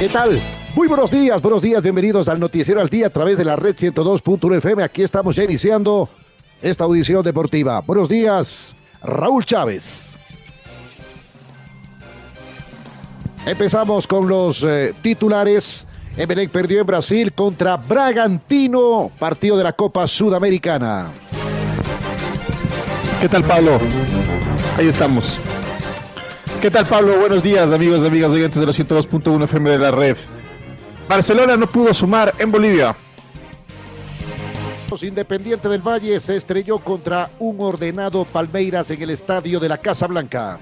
¿Qué tal? Muy buenos días, buenos días, bienvenidos al Noticiero al Día a través de la red 102.1 FM. Aquí estamos ya iniciando esta audición deportiva. Buenos días, Raúl Chávez. Empezamos con los eh, titulares. Emelec perdió en Brasil contra Bragantino, partido de la Copa Sudamericana. ¿Qué tal, Pablo? Ahí estamos. ¿Qué tal, Pablo? Buenos días, amigos y amigas oyentes de los 102.1 FM de la red. Barcelona no pudo sumar en Bolivia. Independiente del Valle se estrelló contra un ordenado Palmeiras en el estadio de la Casa Blanca.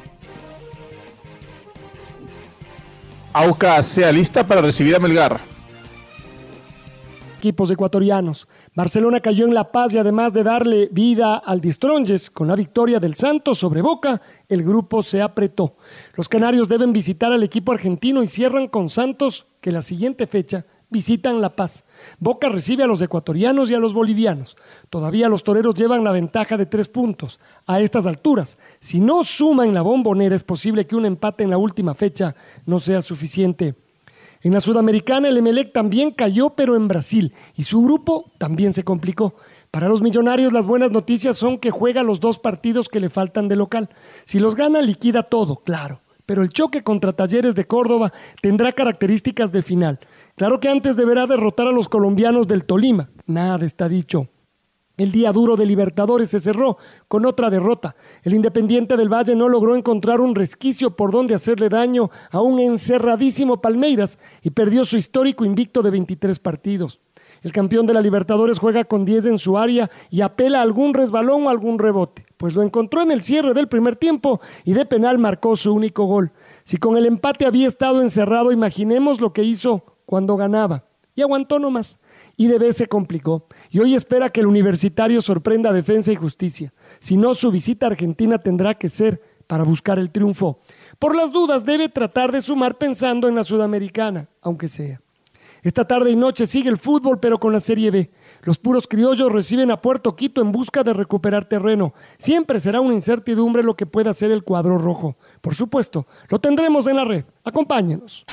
Aucas sea lista para recibir a Melgar equipos ecuatorianos. Barcelona cayó en La Paz y además de darle vida al Distronges con la victoria del Santos sobre Boca, el grupo se apretó. Los canarios deben visitar al equipo argentino y cierran con Santos, que la siguiente fecha visitan La Paz. Boca recibe a los ecuatorianos y a los bolivianos. Todavía los toreros llevan la ventaja de tres puntos. A estas alturas, si no suman la bombonera, es posible que un empate en la última fecha no sea suficiente. En la Sudamericana, el Emelec también cayó, pero en Brasil, y su grupo también se complicó. Para los millonarios, las buenas noticias son que juega los dos partidos que le faltan de local. Si los gana, liquida todo, claro. Pero el choque contra Talleres de Córdoba tendrá características de final. Claro que antes deberá derrotar a los colombianos del Tolima. Nada está dicho. El día duro de Libertadores se cerró con otra derrota. El Independiente del Valle no logró encontrar un resquicio por donde hacerle daño a un encerradísimo Palmeiras y perdió su histórico invicto de 23 partidos. El campeón de la Libertadores juega con 10 en su área y apela a algún resbalón o algún rebote, pues lo encontró en el cierre del primer tiempo y de penal marcó su único gol. Si con el empate había estado encerrado, imaginemos lo que hizo cuando ganaba. Y aguantó nomás vez se complicó. Y hoy espera que el universitario sorprenda a Defensa y Justicia. Si no, su visita a Argentina tendrá que ser para buscar el triunfo. Por las dudas, debe tratar de sumar pensando en la Sudamericana, aunque sea. Esta tarde y noche sigue el fútbol, pero con la Serie B. Los puros criollos reciben a Puerto Quito en busca de recuperar terreno. Siempre será una incertidumbre lo que pueda hacer el cuadro rojo. Por supuesto, lo tendremos en la red. Acompáñenos.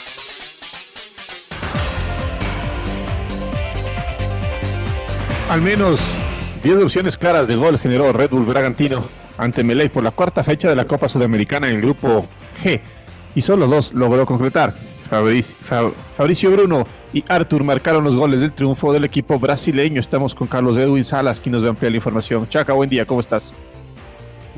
Al menos 10 opciones claras de gol generó Red Bull Bragantino ante Meley por la cuarta fecha de la Copa Sudamericana en el grupo G y solo dos logró concretar. Fabricio Bruno y Artur marcaron los goles del triunfo del equipo brasileño. Estamos con Carlos Edwin Salas, quien nos va a ampliar la información. Chaca, buen día, ¿cómo estás?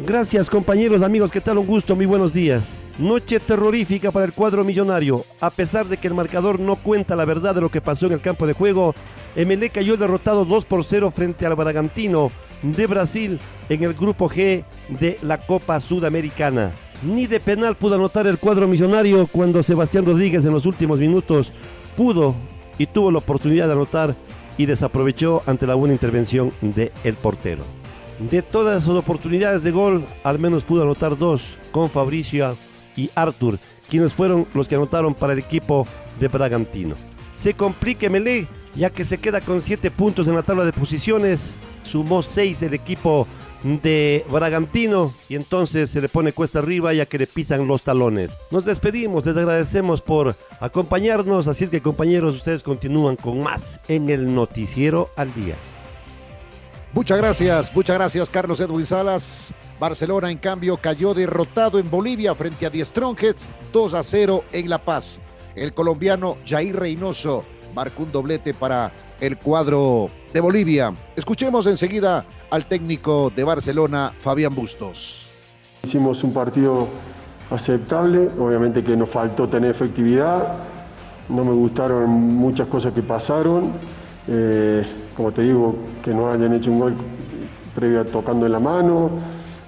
Gracias compañeros, amigos, ¿qué tal? Un gusto, muy buenos días. Noche terrorífica para el cuadro millonario. A pesar de que el marcador no cuenta la verdad de lo que pasó en el campo de juego, MLE cayó derrotado 2 por 0 frente al Bragantino de Brasil en el grupo G de la Copa Sudamericana. Ni de penal pudo anotar el cuadro millonario cuando Sebastián Rodríguez en los últimos minutos pudo y tuvo la oportunidad de anotar y desaprovechó ante la buena intervención del el portero. De todas sus oportunidades de gol, al menos pudo anotar dos con Fabricio y Artur, quienes fueron los que anotaron para el equipo de Bragantino. Se complique Melé, ya que se queda con siete puntos en la tabla de posiciones, sumó seis el equipo de Bragantino y entonces se le pone cuesta arriba ya que le pisan los talones. Nos despedimos, les agradecemos por acompañarnos, así es que compañeros ustedes continúan con más en el noticiero al día. Muchas gracias, muchas gracias Carlos Edwin Salas. Barcelona en cambio cayó derrotado en Bolivia frente a Die Strongets 2 a 0 en La Paz. El colombiano Jair Reynoso marcó un doblete para el cuadro de Bolivia. Escuchemos enseguida al técnico de Barcelona, Fabián Bustos. Hicimos un partido aceptable. Obviamente que nos faltó tener efectividad. No me gustaron muchas cosas que pasaron. Eh, como te digo, que no hayan hecho un gol previo tocando en la mano,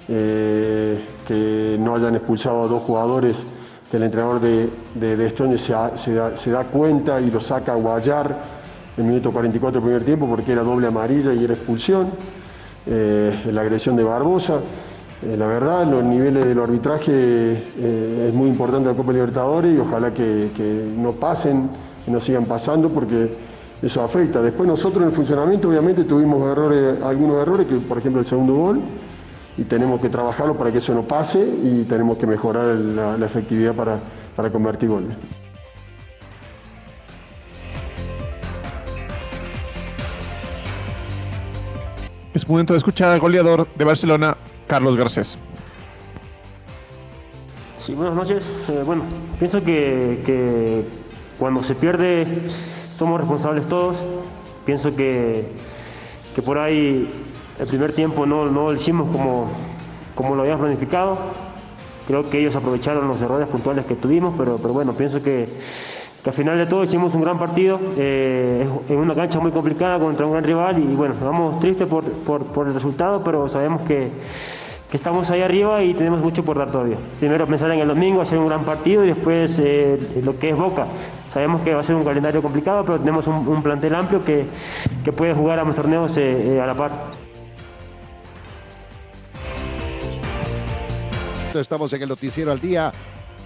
eh, que no hayan expulsado a dos jugadores que el entrenador de, de, se, da, cuenta y lo saca a guayar en minuto 44 del primer tiempo porque era doble amarilla y era expulsión. Eh, la agresión de Barbosa. Eh, la verdad, los niveles del arbitraje es muy importante la Copa Libertadores y ojalá que, no pasen, y no sigan pasando porque eso afecta. Después nosotros en el funcionamiento obviamente tuvimos errores, algunos errores, que por ejemplo el segundo gol, y tenemos que trabajarlo para que eso no pase y tenemos que mejorar la, efectividad para, para convertir goles. Es momento de escuchar al goleador de Barcelona, Carlos Garcés. Sí, buenas noches. Eh, bueno, pienso que, cuando se pierde somos responsables todos. Pienso que, que por ahí el primer tiempo no, no lo hicimos como, como lo habíamos planificado. Creo que ellos aprovecharon los errores puntuales que tuvimos, pero, pero bueno, pienso que, que al final de todo hicimos un gran partido eh, en una cancha muy complicada contra un gran rival y bueno, vamos tristes por, por, el resultado, pero sabemos que, que, estamos ahí arriba y tenemos mucho por dar todavía. Primero pensar en el domingo, hacer un gran partido y después eh, lo que es Boca. Sabemos que va a ser un calendario complicado, pero tenemos un, plantel amplio que, que, puede jugar a los torneos eh, a la par. Estamos en el noticiero al día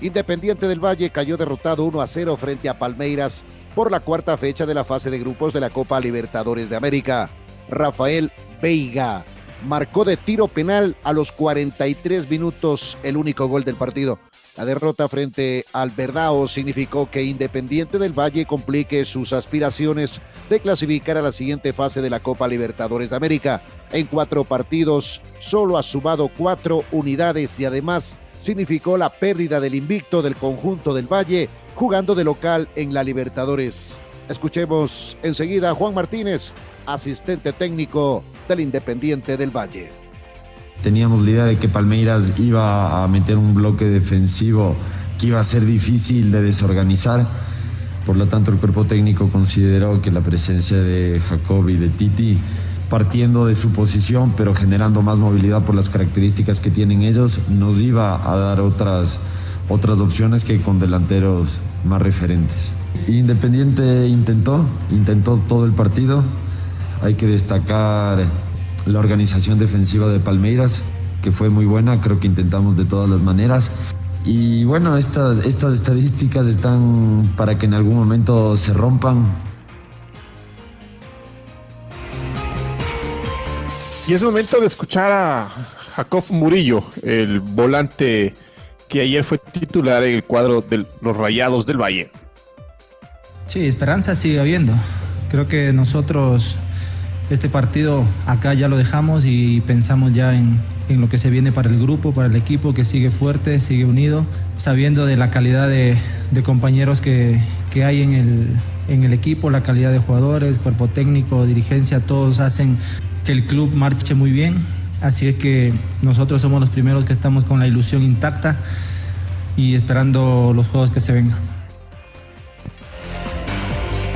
Independiente del Valle cayó derrotado 1 a 0 frente a Palmeiras por la cuarta fecha de la fase de grupos de la Copa Libertadores de América. Rafael Veiga marcó de tiro penal a los 43 minutos el único gol del partido. La derrota frente al Verdao significó que Independiente del Valle complique sus aspiraciones de clasificar a la siguiente fase de la Copa Libertadores de América. En cuatro partidos solo ha sumado cuatro unidades y además significó la pérdida del invicto del conjunto del Valle jugando de local en la Libertadores. Escuchemos enseguida a Juan Martínez, asistente técnico del Independiente del Valle. Teníamos la idea de que Palmeiras iba a meter un bloque defensivo que iba a ser difícil de desorganizar. Por lo tanto, el cuerpo técnico consideró que la presencia de Jacob y de Titi partiendo de su posición, pero generando más movilidad por las características que tienen ellos, nos iba a dar otras, otras opciones que con delanteros más referentes. Independiente intentó, intentó todo el partido. Hay que destacar la organización defensiva de Palmeiras, que fue muy buena, creo que intentamos de todas las maneras. Y bueno, estas, estas estadísticas están para que en algún momento se rompan, Y es momento de escuchar a Jacob Murillo, el volante que ayer fue titular en el cuadro de los Rayados del Valle. Sí, esperanza sigue habiendo. Creo que nosotros este partido acá ya lo dejamos y pensamos ya en, lo que se viene para el grupo, para el equipo que sigue fuerte, sigue unido, sabiendo de la calidad de, compañeros que, hay en el, en el equipo, la calidad de jugadores, cuerpo técnico, dirigencia, todos hacen que el club marche muy bien. Así es que nosotros somos los primeros que estamos con la ilusión intacta y esperando los juegos que se vengan.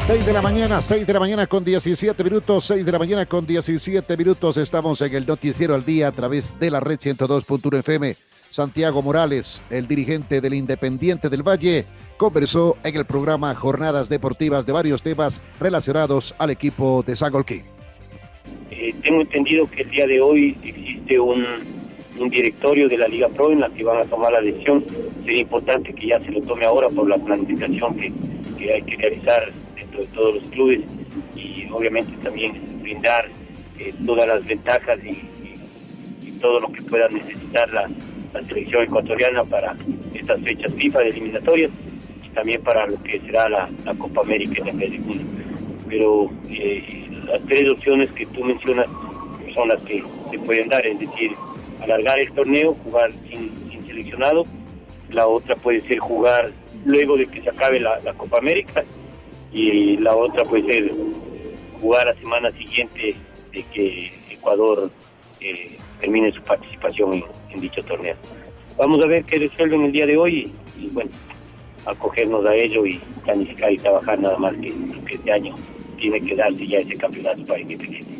6 de la mañana, 6 de la mañana con 17 minutos, 6 de la mañana con 17 minutos. Estamos en el Noticiero al Día a través de la red 102.1 FM. Santiago Morales, el dirigente del Independiente del Valle, conversó en el programa Jornadas Deportivas de varios temas relacionados al equipo de Sangolquí. Eh, tengo entendido que el día de hoy existe un, directorio de la Liga Pro en la que van a tomar la decisión. Sería importante que ya se lo tome ahora por la planificación que, hay que realizar dentro de todos los clubes y obviamente también brindar eh, todas las ventajas y, todo lo que pueda necesitar la, selección ecuatoriana para estas fechas FIFA de eliminatorias y también para lo que será la, Copa América en el junio. Pero eh, las tres opciones que tú mencionas son las que se pueden dar, es decir, alargar el torneo, jugar sin, seleccionado, la otra puede ser jugar luego de que se acabe la, Copa América y la otra puede ser jugar la semana siguiente de que Ecuador eh, termine su participación en, dicho torneo. vamos a ver qué resuelven el día de hoy y, y bueno, acogernos a ello y planificar y trabajar nada más que, que este año tiene que darse ya ese campeonato para Independiente.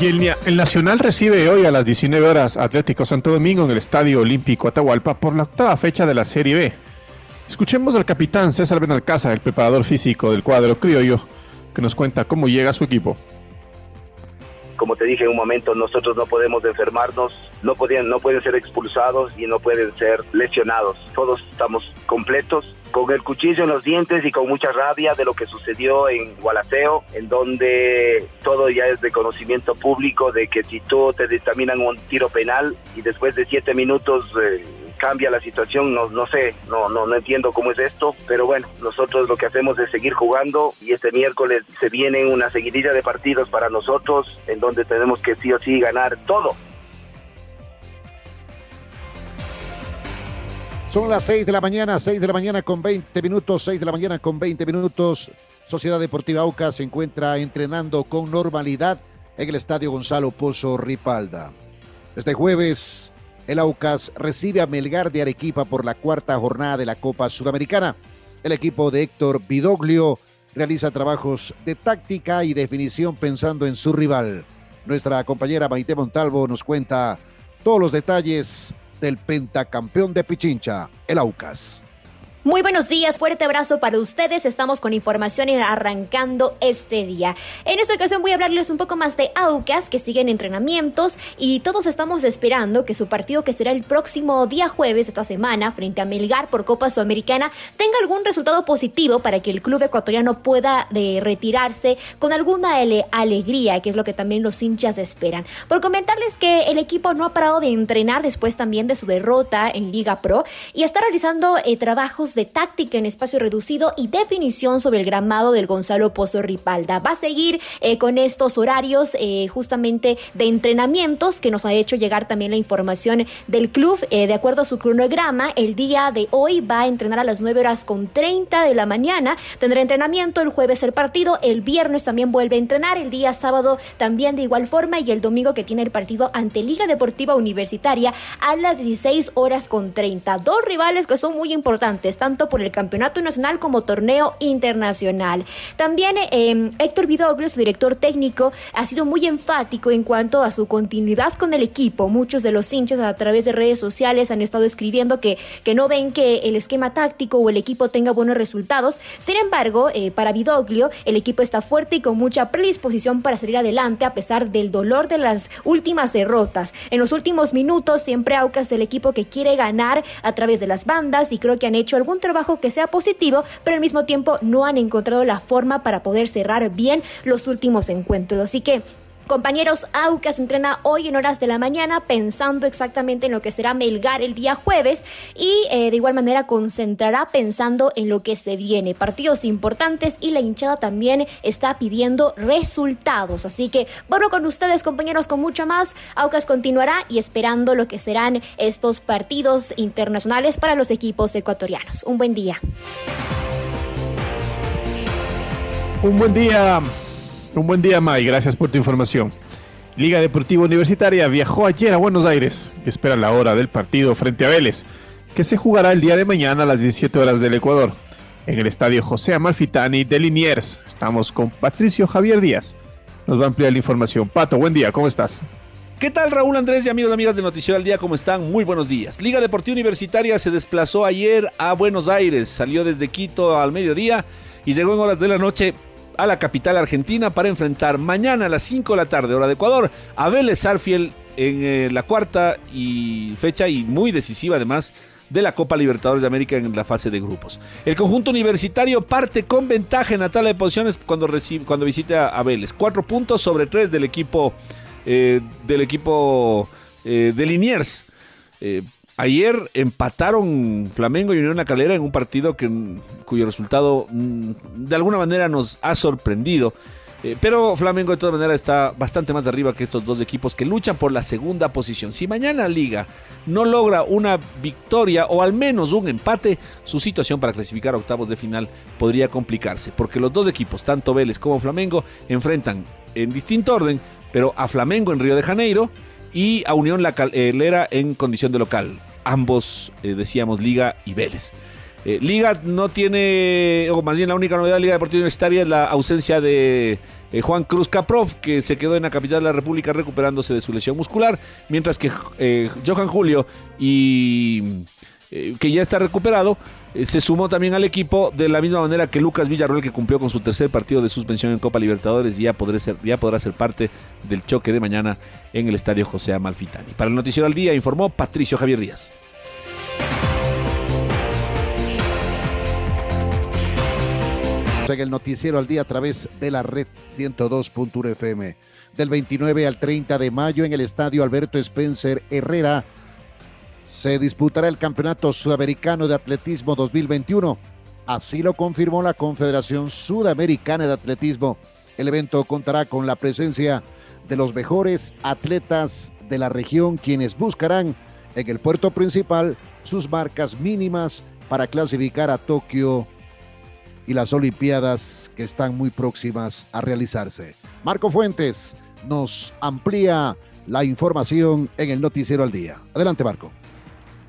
El, el, Nacional recibe hoy a las 19 horas Atlético Santo Domingo en el Estadio Olímpico Atahualpa por la octava fecha de la Serie B. Escuchemos al capitán César Benalcázar, el preparador físico del cuadro criollo, que nos cuenta cómo llega su equipo como te dije en un momento, nosotros no podemos enfermarnos, no pueden, no pueden ser expulsados y no pueden ser lesionados. Todos estamos completos, con el cuchillo en los dientes y con mucha rabia de lo que sucedió en Gualaceo, en donde todo ya es de conocimiento público de que si tú te dictaminan un tiro penal y después de siete minutos eh, cambia la situación, no, no sé, no, no, no entiendo cómo es esto, pero bueno, nosotros lo que hacemos es seguir jugando y este miércoles se viene una seguidilla de partidos para nosotros en donde tenemos que sí o sí ganar todo. Son las 6 de la mañana, 6 de la mañana con 20 minutos, 6 de la mañana con 20 minutos. Sociedad Deportiva Aucas se encuentra entrenando con normalidad en el Estadio Gonzalo Pozo Ripalda. Este jueves el Aucas recibe a Melgar de Arequipa por la cuarta jornada de la Copa Sudamericana. El equipo de Héctor Vidoglio realiza trabajos de táctica y definición pensando en su rival. Nuestra compañera Maite Montalvo nos cuenta todos los detalles del pentacampeón de Pichincha, el Aucas. Muy buenos días, fuerte abrazo para ustedes. Estamos con información arrancando este día. En esta ocasión voy a hablarles un poco más de Aucas, que siguen entrenamientos y todos estamos esperando que su partido, que será el próximo día jueves esta semana, frente a Melgar por Copa Sudamericana, tenga algún resultado positivo para que el club ecuatoriano pueda eh, retirarse con alguna alegría, que es lo que también los hinchas esperan. Por comentarles que el equipo no ha parado de entrenar después también de su derrota en Liga Pro y está realizando eh, trabajos de táctica en espacio reducido y definición sobre el gramado del Gonzalo Pozo Ripalda. Va a seguir eh, con estos horarios eh, justamente de entrenamientos que nos ha hecho llegar también la información del club. Eh, de acuerdo a su cronograma, el día de hoy va a entrenar a las 9 horas con 30 de la mañana. Tendrá entrenamiento el jueves el partido, el viernes también vuelve a entrenar, el día sábado también de igual forma y el domingo que tiene el partido ante Liga Deportiva Universitaria a las 16 horas con 30. Dos rivales que son muy importantes tanto por el campeonato nacional como torneo internacional. También eh, Héctor Vidoglio, su director técnico, ha sido muy enfático en cuanto a su continuidad con el equipo. Muchos de los hinchas a través de redes sociales han estado escribiendo que, que no ven que el esquema táctico o el equipo tenga buenos resultados. Sin embargo, eh, para Vidoglio, el equipo está fuerte y con mucha predisposición para salir adelante a pesar del dolor de las últimas derrotas. En los últimos minutos, siempre Aucas el equipo que quiere ganar a través de las bandas y creo que han hecho algún trabajo que sea positivo, pero al mismo tiempo no han encontrado la forma para poder cerrar bien los últimos encuentros. Así que Compañeros, Aucas entrena hoy en horas de la mañana pensando exactamente en lo que será Melgar el día jueves y eh, de igual manera concentrará pensando en lo que se viene. Partidos importantes y la hinchada también está pidiendo resultados. Así que bueno con ustedes compañeros con mucho más. Aucas continuará y esperando lo que serán estos partidos internacionales para los equipos ecuatorianos. Un buen día. Un buen día. Un buen día, May. Gracias por tu información. Liga Deportiva Universitaria viajó ayer a Buenos Aires y espera la hora del partido frente a Vélez, que se jugará el día de mañana a las 17 horas del Ecuador, en el estadio José Amalfitani de Liniers. Estamos con Patricio Javier Díaz. Nos va a ampliar la información. Pato, buen día, ¿cómo estás? ¿Qué tal Raúl Andrés y amigos y amigas de Noticiero al Día? ¿Cómo están? Muy buenos días. Liga Deportiva Universitaria se desplazó ayer a Buenos Aires, salió desde Quito al mediodía y llegó en horas de la noche a la capital argentina para enfrentar mañana a las 5 de la tarde, hora de Ecuador, a Vélez Arfiel en eh, la cuarta y fecha y muy decisiva además de la Copa Libertadores de América en la fase de grupos. El conjunto universitario parte con ventaja en la tabla de posiciones cuando, recibe, cuando visita a Vélez. Cuatro puntos sobre tres del equipo, eh, del equipo eh, de Liniers. Ayer empataron Flamengo y Unión La Calera en un partido cuyo resultado mm, de alguna manera nos ha sorprendido. Eh, pero Flamengo de todas maneras está bastante más arriba que estos dos equipos que luchan por la segunda posición. Si mañana Liga no logra una victoria o al menos un empate, su situación para clasificar a octavos de final podría complicarse. Porque los dos equipos, tanto Vélez como Flamengo, enfrentan en distinto orden pero a Flamengo en Río de Janeiro y a Unión La Calera en condición de local. Ambos, eh, decíamos, Liga y Vélez. Eh, Liga no tiene, o más bien la única novedad de Liga Deportiva Universitaria es la ausencia de eh, Juan Cruz Caprov, que se quedó en la capital de la República recuperándose de su lesión muscular, mientras que Johan Julio y que ya está recuperado, se sumó también al equipo de la misma manera que Lucas Villarroel, que cumplió con su tercer partido de suspensión en Copa Libertadores y ya, podrá ser, ya podrá ser parte del choque de mañana en el estadio José Amalfitani. Para el Noticiero al Día informó Patricio Javier Díaz. el noticiero al día a través de la red 102.1 FM. Del 29 al 30 de mayo en el estadio Alberto Spencer Herrera se disputará el Campeonato Sudamericano de Atletismo 2021. Así lo confirmó la Confederación Sudamericana de Atletismo. El evento contará con la presencia de los mejores atletas de la región, quienes buscarán en el puerto principal sus marcas mínimas para clasificar a Tokio y las Olimpiadas que están muy próximas a realizarse. Marco Fuentes nos amplía la información en el Noticiero al Día. Adelante, Marco.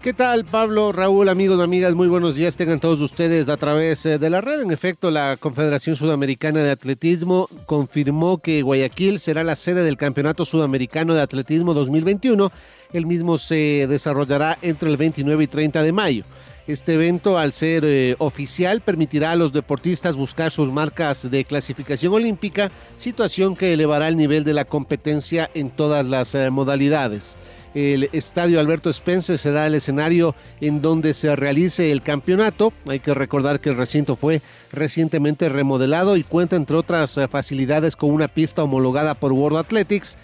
¿Qué tal, Pablo, Raúl, amigos, amigas? Muy buenos días. Tengan todos ustedes a través eh, de la red. En efecto, la Confederación Sudamericana de Atletismo confirmó que Guayaquil será la sede del Campeonato Sudamericano de Atletismo 2021. El mismo se desarrollará entre el 29 y 30 de mayo. Este evento, al ser eh, oficial, permitirá a los deportistas buscar sus marcas de clasificación olímpica, situación que elevará el nivel de la competencia en todas las eh, modalidades. El estadio Alberto Spencer será el escenario en donde se realice el campeonato. Hay que recordar que el recinto fue recientemente remodelado y cuenta, entre otras eh, facilidades, con una pista homologada por World Athletics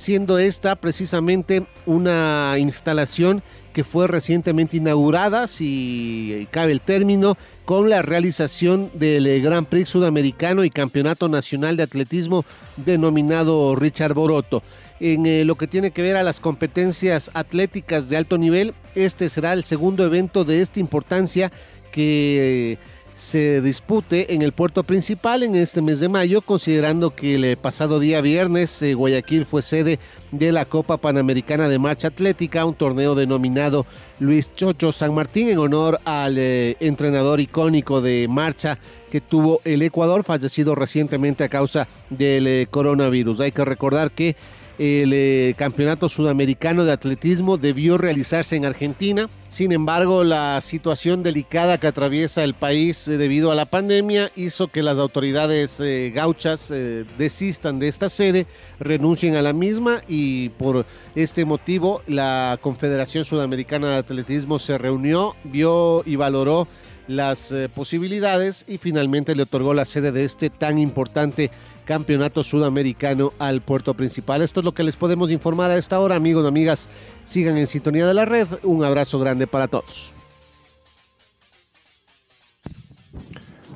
siendo esta precisamente una instalación que fue recientemente inaugurada, si cabe el término, con la realización del Gran Prix Sudamericano y Campeonato Nacional de Atletismo denominado Richard Boroto. En eh, lo que tiene que ver a las competencias atléticas de alto nivel, este será el segundo evento de esta importancia que se dispute en el puerto principal en este mes de mayo, considerando que el pasado día viernes eh, Guayaquil fue sede de la Copa Panamericana de Marcha Atlética, un torneo denominado Luis Chocho San Martín en honor al eh, entrenador icónico de marcha que tuvo el Ecuador, fallecido recientemente a causa del eh, coronavirus. Hay que recordar que el eh, Campeonato Sudamericano de Atletismo debió realizarse en Argentina. Sin embargo, la situación delicada que atraviesa el país eh, debido a la pandemia hizo que las autoridades eh, gauchas desistan de esta sede, renuncien a la misma y por este motivo la Confederación Sudamericana de Atletismo se reunió, vio y valoró las posibilidades y finalmente le otorgó la sede de este tan importante Campeonato Sudamericano al puerto principal. Esto es lo que les podemos informar a esta hora, amigos y amigas. Sigan en sintonía de la red. Un abrazo grande para todos.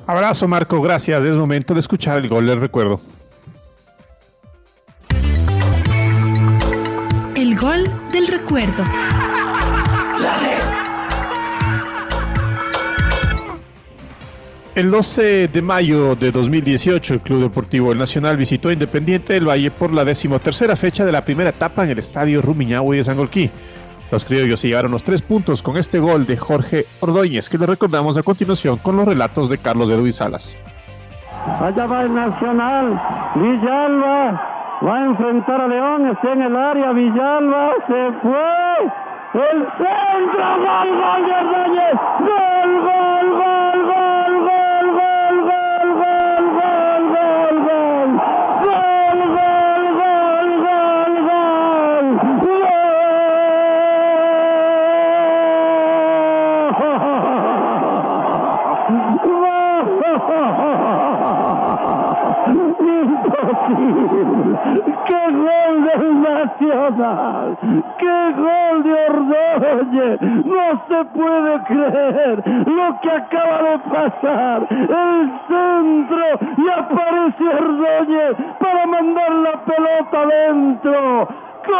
Abrazo Marco, gracias. Es momento de escuchar el gol del recuerdo. El gol del recuerdo. El 12 de mayo de 2018, el Club Deportivo Nacional visitó Independiente del Valle por la decimotercera fecha de la primera etapa en el Estadio Rumiñahui de Sangolquí. Los criollos se llevaron los tres puntos con este gol de Jorge Ordóñez, que le recordamos a continuación con los relatos de Carlos Edwin Salas. Allá va el Nacional, Villalba va a enfrentar a León, está en el área, Villalba se fue, el centro, gol, gol de Ordóñez, ¡Qué gol de Ordóñez! No se puede creer lo que acaba de pasar. El centro y aparece Ordóñez para mandar la pelota adentro. ¡Gol!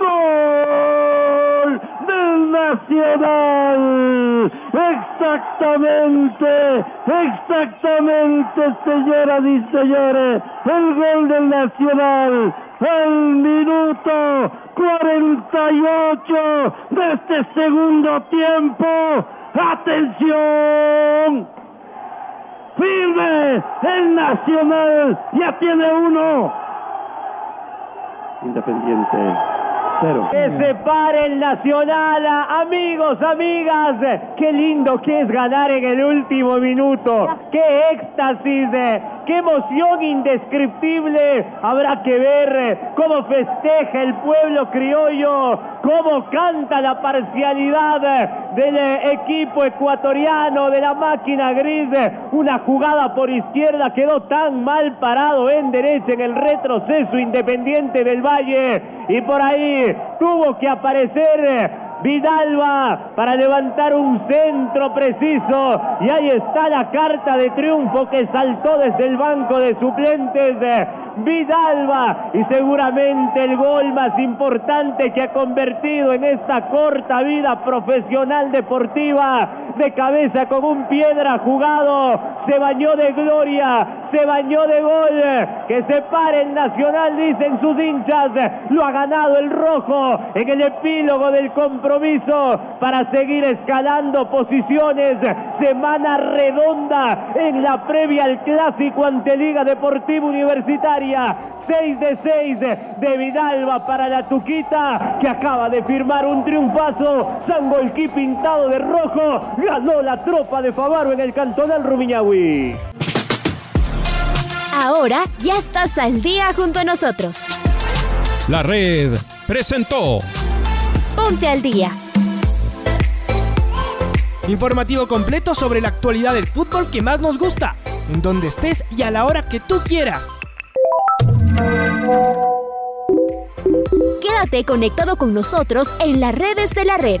¡Gol del Nacional! Exactamente, exactamente, señoras y señores, el gol del Nacional, el minuto 48 de este segundo tiempo. ¡Atención! ¡Firme! El Nacional ya tiene uno. Independiente. Que se pare el Nacional, amigos, amigas. Qué lindo que es ganar en el último minuto. Qué éxtasis, qué emoción indescriptible. Habrá que ver cómo festeja el pueblo criollo, cómo canta la parcialidad del equipo ecuatoriano, de la máquina gris. Una jugada por izquierda quedó tan mal parado en derecha en el retroceso independiente del Valle. Y por ahí tuvo que aparecer Vidalba para levantar un centro preciso. Y ahí está la carta de triunfo que saltó desde el banco de suplentes Vidalba. Y seguramente el gol más importante que ha convertido en esta corta vida profesional deportiva de cabeza con un piedra jugado se bañó de gloria se bañó de gol que se pare el Nacional dicen sus hinchas lo ha ganado el rojo en el epílogo del compromiso para seguir escalando posiciones semana redonda en la previa al clásico ante Liga Deportiva Universitaria 6 de 6 de Vidalba para la Tuquita, que acaba de firmar un triunfazo. Sangolquí pintado de rojo. Ganó la tropa de Favaro en el cantonal Rumiñahui. Ahora ya estás al día junto a nosotros. La red presentó Ponte al día. Informativo completo sobre la actualidad del fútbol que más nos gusta, en donde estés y a la hora que tú quieras. Quédate conectado con nosotros en las redes de la red.